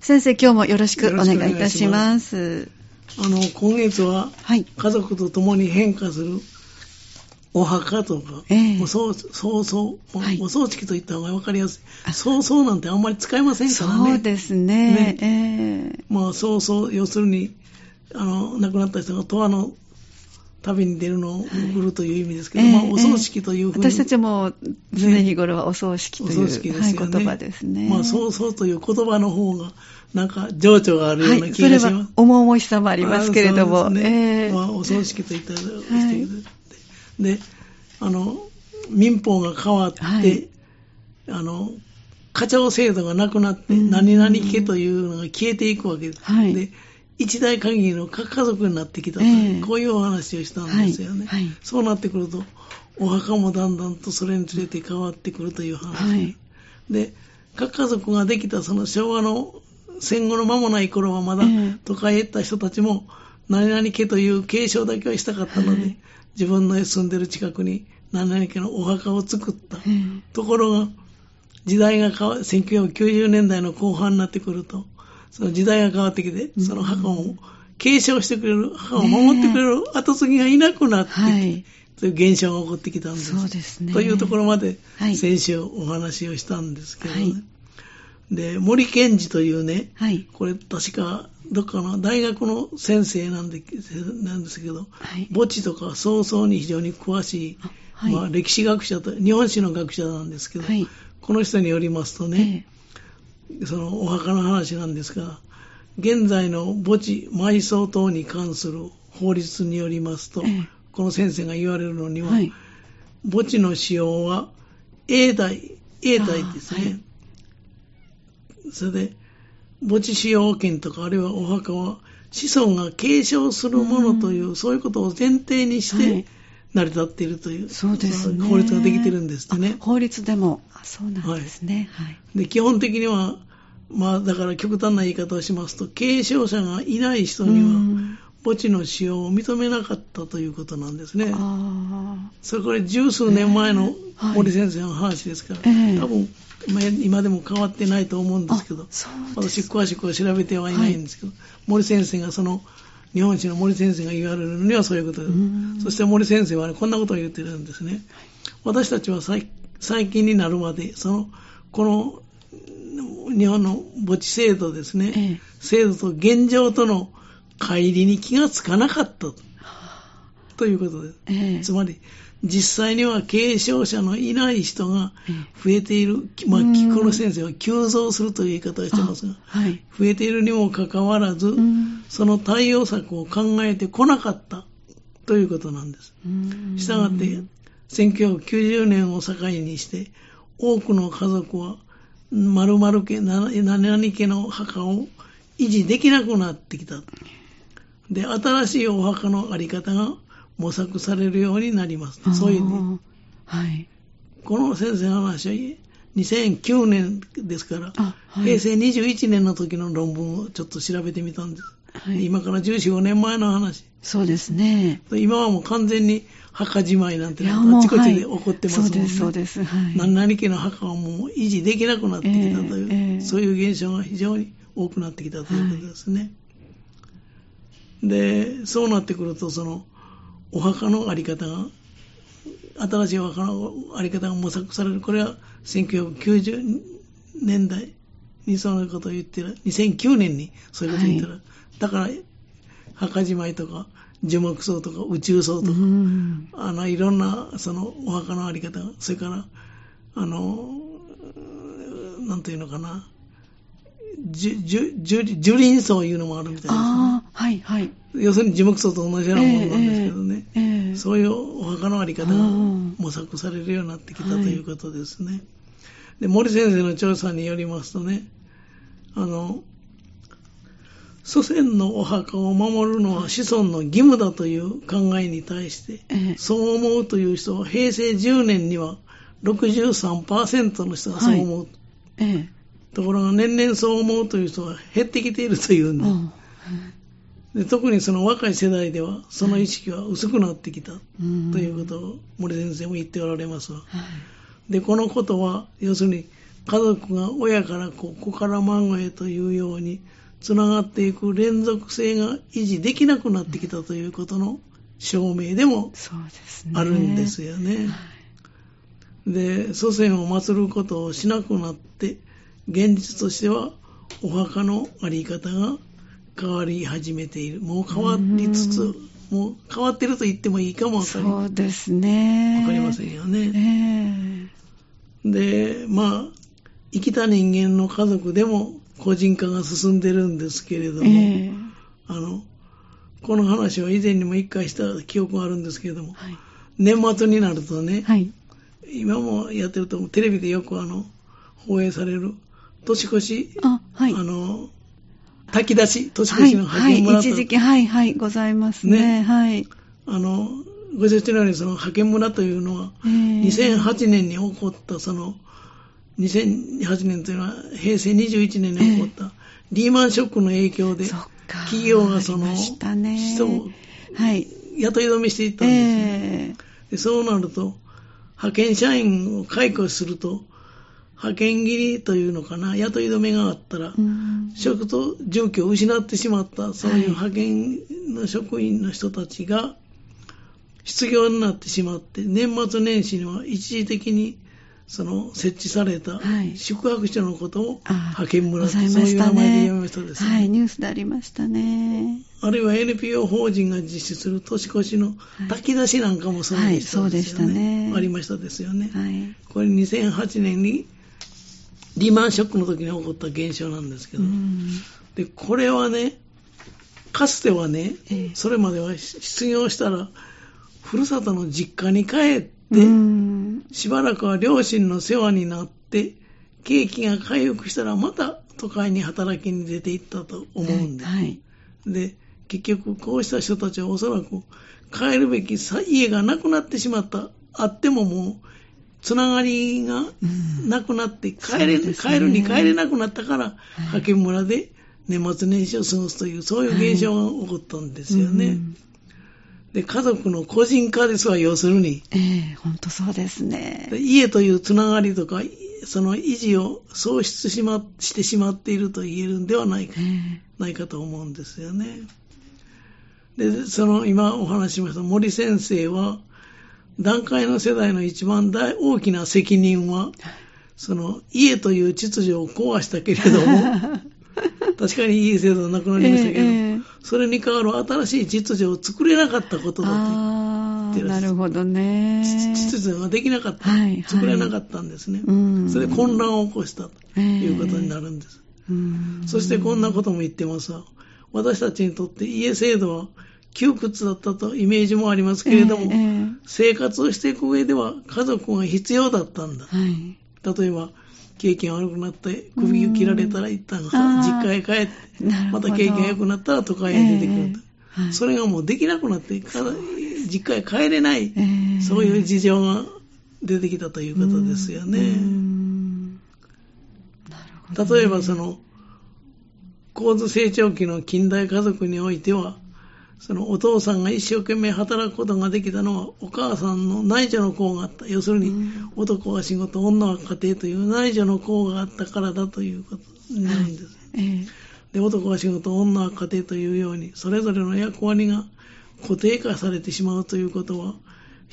先生、今日もよろしくお願いいたします。あの、今月は、家族と共に変化するお墓とか、えー、お葬そうそう、はい、お葬式といった方が分かりやすい。そうそうなんてあんまり使いませんからね。そうですね。ねえー、まあ、そうそう、要するに、あの、亡くなった人が十和の旅に出るのを送るという意味ですけど、はい、まあ、お葬式というふうに、私たちも常日頃はお葬式という、ね、言葉ですね。まあ、そうそうという言葉の方が、なんか情緒があるような気がします。はい、それは重々しさもありますけれども。ね。えー、まあ、お葬式といったら、はい、で、あの、民法が変わって、はい、あの、課長制度がなくなって、何々家というのが消えていくわけです。はい、で一代限りの核家族になってきたと、えー、こういうお話をしたんですよね、はいはい、そうなってくると、お墓もだんだんとそれにつれて変わってくるという話、はい、で核家族ができたその昭和の戦後の間もない頃はまだ都会へ行った人たちも何々家という継承だけはしたかったので、自分の住んでる近くに何々家のお墓を作った、ところが時代が変わ1990年代の後半になってくるとその時代が変わってきて、その墓を継承してくれる、墓を守ってくれる後継ぎがいなくなってきて、はい、という現象が起こってきたんです。そうですね。というところまで、先週お話をしたんですけどね。はい、で、森健二というね、はい、これ確か、どっかの大学の先生なんでなんですけど、墓地とか早々に非常に詳しい、まあ、歴史学者と、日本史の学者なんですけど、この人によりますとね、えーそのお墓の話なんですが、現在の墓地、埋葬等に関する法律によりますと、ええ、この先生が言われるのには、はい、墓地の使用は A 代、A 代ですね。はい、それで、墓地使用権とか、あるいはお墓は子孫が継承するものという、うそういうことを前提にして、成り立っているという、そうですね、法律ができてるんですってね。法律でも、あそうなんですね。はい、で基本的には、まあ、だから極端な言い方をしますと、継承者がいない人には、墓地の使用を認めなかったということなんですね。それこれ十数年前の森先生の話ですから、えー、多分今でも変わってないと思うんですけど、私詳しくは調べてはいないんですけど、はい、森先生がその日本史の森先生が言われるのにはそういうことです。そして森先生は、ね、こんなことを言ってるんですね。私たちは最近になるまで、その、この日本の墓地制度ですね、ええ、制度と現状との乖離に気がつかなかったということです。え、つまり、実際には継承者のいない人が増えている、まあ、この先生は急増するという言い方をしてますが、はい、増えているにもかかわらず、その対応策を考えてこなかったということなんです。したがって、1990年を境にして、多くの家族は〇〇家、何々家の墓を維持できなくなってきた。で、新しいお墓のあり方が模索されるようになります。そういうね。はい。この先生の話は2009年ですから、はい、平成21年の時の論文をちょっと調べてみたんです。はい、今から14、5年前の話。そうですね。今はもう完全に墓じまいなんてあちこちで起こってますもんね。はい、そうです、そうです。はい、何々家の墓はもう維持できなくなってきたという、えーえー、そういう現象が非常に多くなってきたということですね。はい、で、そうなってくると、その、お墓のあり方が、新しいお墓のあり方が模索される。これは1990年代にそういうことを言ってる。2009年にそういうことを言ったら、だから、墓じまいとか、樹木葬とか宇宙葬とか、あの、いろんな、その、お墓のあり方、それから、あの、なんていうのかな、樹林葬いうのもあるみたいですね。あはいはい。要するに樹木葬と同じようなものなんですけどね。えーえー、そういうお墓のあり方が模索されるようになってきたということですね。はい、で、森先生の調査によりますとね、あの、祖先のお墓を守るのは子孫の義務だという考えに対して、ええ、そう思うという人は平成10年には63%の人がそう思う、はい。え、ところが年々そう思うという人は減ってきているというんでで特にその若い世代ではその意識は薄くなってきたということを森先生も言っておられますわ、はい、でこのことは要するに家族が親から子、子から孫へというように、つながっていく連続性が維持できなくなってきたということの証明でもあるんですよね。で、祖先を祀ることをしなくなって、現実としてはお墓のあり方が変わり始めている。もう変わりつつ、もう変わってると言ってもいいかもわかりそうですね。わかりませんよね。えー、で、まあ、生きた人間の家族でも個人化が進んでるんですけれども、えー、あの、この話は以前にも一回した記憶があるんですけれども、はい、年末になるとね、はい、今もやってるとテレビでよくあの、放映される、年越し、あ、はい、あの、炊き出し、年越しの派遣村と、はい、一時期、はいはい、ございますね。ね。はい。あの、ご説明のようにその派遣村というのは、2008年に起こったその、2008年というのは平成21年に起こった、リーマンショックの影響で、企業がその人を雇い止めしていったんですね。でそうなると、派遣社員を解雇すると、派遣切りというのかな、雇い止めがあったら、職と住居を失ってしまった、そういう派遣の職員の人たちが、失業になってしまって、年末年始には一時的にその設置された宿泊所のことを派遣村って、そういう名前で読みましたですね。はい、ニュースでありましたね。あるいは NPO 法人が実施する年越しの炊き出しなんかもそうでしたね。はい、そうでしたね。ありましたですよね。はい、これ2008年にリーマンショックの時に起こった現象なんですけど、で、これはね、かつてはね、えー、それまでは失業したら、ふるさとの実家に帰って、しばらくは両親の世話になって、景気が回復したらまた都会に働きに出ていったと思うんで。す。はい、で、結局こうした人たちはおそらく帰るべき家がなくなってしまった。あってももうつながりがなくなって、帰れ、ね、帰るに帰れなくなったから、派遣村で年末年始を過ごすという、そういう現象が起こったんですよね。はいうん、で、家族の個人化ですわ、要するに。ええー、本当そうですね。家というつながりとか、その維持を喪失し,、ま、してしまっていると言えるんではないか、えー、ないかと思うんですよね。で、その今お話ししました森先生は、段階の世代の一番大大きな責任は、その家という秩序を壊したけれども、確かにいい制度はなくなりましたけど、えー、それに代わる新しい秩序を作れなかったことだってなるほどね。秩序ができなかった、はいはい、作れなかったんですね、それで混乱を起こしたということになるんです。えー、そしてこんなことも言ってます私たちにとって家制度は窮屈だったとイメージもありますけれども、えー、生活をしていく上では家族が必要だったんだ。はい、例えば、経験悪くなって首を切られたら一旦実家へ帰って、また経験良くなったら都会へ出てくると。えーはい、それがもうできなくなって、実家へ帰れない、えー、そういう事情が出てきたということですよね。例えばその、高度成長期の近代家族においては、そのお父さんが一生懸命働くことができたのはお母さんの内助の功があった。要するに、男は仕事、女は家庭という内助の功があったからだということになるんです。はい、で、男は仕事、女は家庭というように、それぞれの役割が固定化されてしまうということは、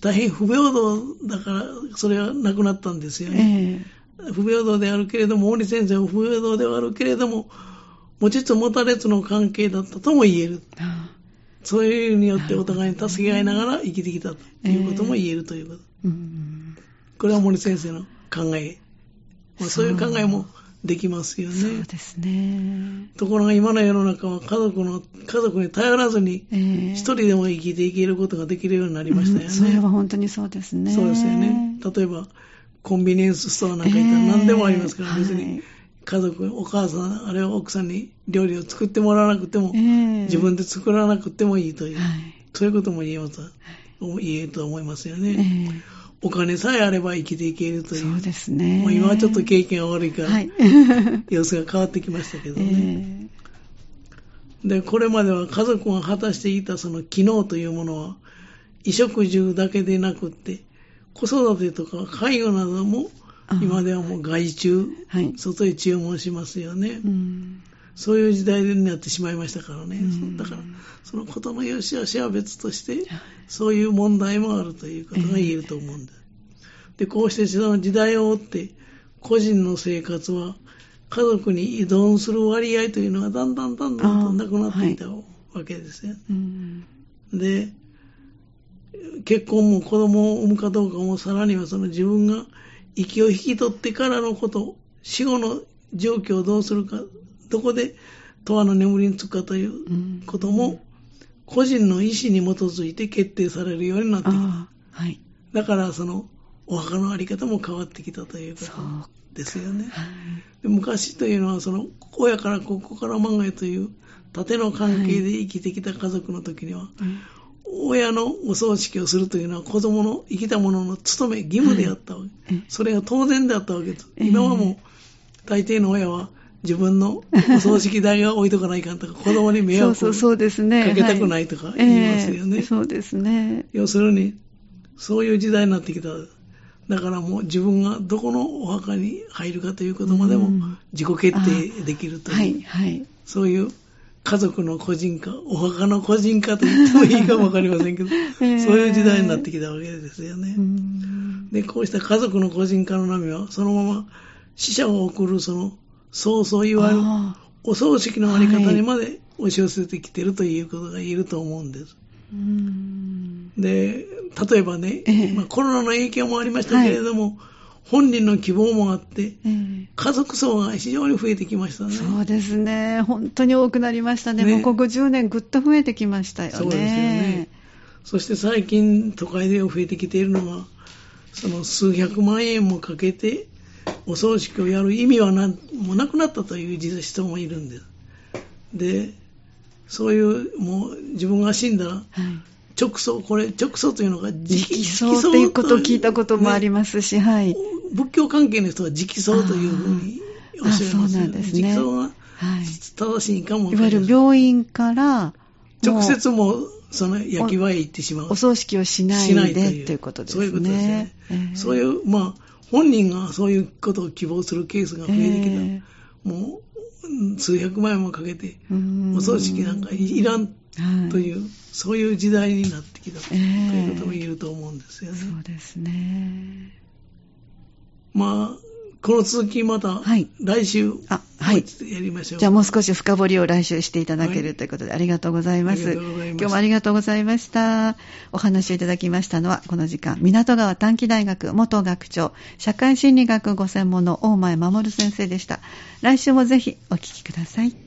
大変不平等だから、それはなくなったんですよね。えー、不平等であるけれども、森先生は不平等ではあるけれども、持ちつ持たれつの関係だったとも言える。そういうによってお互いに助け合いながら生きてきたということも言えるということ。えー、これは森先生の考え。まあ、そういう考えもできますよね。そうですね。ところが今の世の中は家族の、家族に頼らずに、一人でも生きていけることができるようになりましたよね。うん、それは本当にそうですね。そうですよね。例えば、コンビニエンスストアなんか行ったら何でもありますから、別に。はい家族、お母さん、あるいは奥さんに料理を作ってもらわなくても、えー、自分で作らなくてもいいという、はい、そういうことも言えます、はい、言えると思いますよね。えー、お金さえあれば生きていけるという。そうですね。もう今はちょっと経験が悪いから、はい、様子が変わってきましたけどね。えー、で、これまでは家族が果たしていたその機能というものは、衣食住だけでなくって、子育てとか介護なども今ではもう外注、はい、外へ注文しますよね。うんそういう時代になってしまいましたからね。だから、そのことの良し悪しは別として、そういう問題もあるということが言えると思うんです。で、こうしてその時代を追って、個人の生活は家族に依存する割合というのがだんだんだんだんとなくなっていたわけですよ。で、結婚も子供を産むかどうかもさらにはその自分が息を引き取ってからのこと、死後の状況をどうするか、どこで永遠の眠りにつくかということも、個人の意思に基づいて決定されるようになってきた。はい、だからそのお墓のあり方も変わってきたということですよね。はい、昔というのはその親からここから孫へという縦の関係で生きてきた家族の時には、はい親のお葬式をするというのは子供の生きた者の務め、義務であったわけ。はい、それが当然であったわけです。今はもう、大抵の親は自分のお葬式代が置いとかないかんとか、子供に迷惑をかけたくないとか言いますよね。そうですね。要するに、そういう時代になってきた。だからもう自分がどこのお墓に入るかということまでも自己決定できるという、はいはい、そういう家族の個人化、お墓の個人化と言ってもいいかもわかりませんけど、えー、そういう時代になってきたわけですよね。で、こうした家族の個人化の波は、そのまま死者を送る、その、そうそういわゆるお葬式のあり方にまで押し寄せてきてるということが言えると思うんです。で、例えばね、えー、まあ、コロナの影響もありましたけれども、はい本人の希望もあって、えー、家族層が非常に増えてきましたね。そうですね。本当に多くなりましたね。ねもうここ10年ぐっと増えてきましたよね。そうですよね。そして最近都会で増えてきているのが、その数百万円もかけてお葬式をやる意味はなもうなくなったという人もいるんです。で、そういう、もう自分が死んだら、はい直葬、これ、直葬というのが直葬ということを聞いたこともありますし、ね、はい。仏教関係の人は直葬というふうにおっしゃいますそうなんですね。直葬が正しいかもいわゆる病院から直接もその焼き場へ行ってしまう。お葬式をしないでということですね。そういうことですね。えー、そういう、まあ、本人がそういうことを希望するケースが増えてきた。えー、もう、数百万円もかけて、お葬式なんかいらんという、はい、そういう時代になってきたということも言えると思うんですよね。そうですね。まあ、この続きまた、来週、あ、はい。やりましょう。じゃあもう少し深掘りを来週していただけるということで、ありがとうございます。今日もありがとうございました。お話をいただきましたのは、この時間、港川短期大学元学長、社会心理学ご専門の大前守先生でした。来週もぜひお聞きください。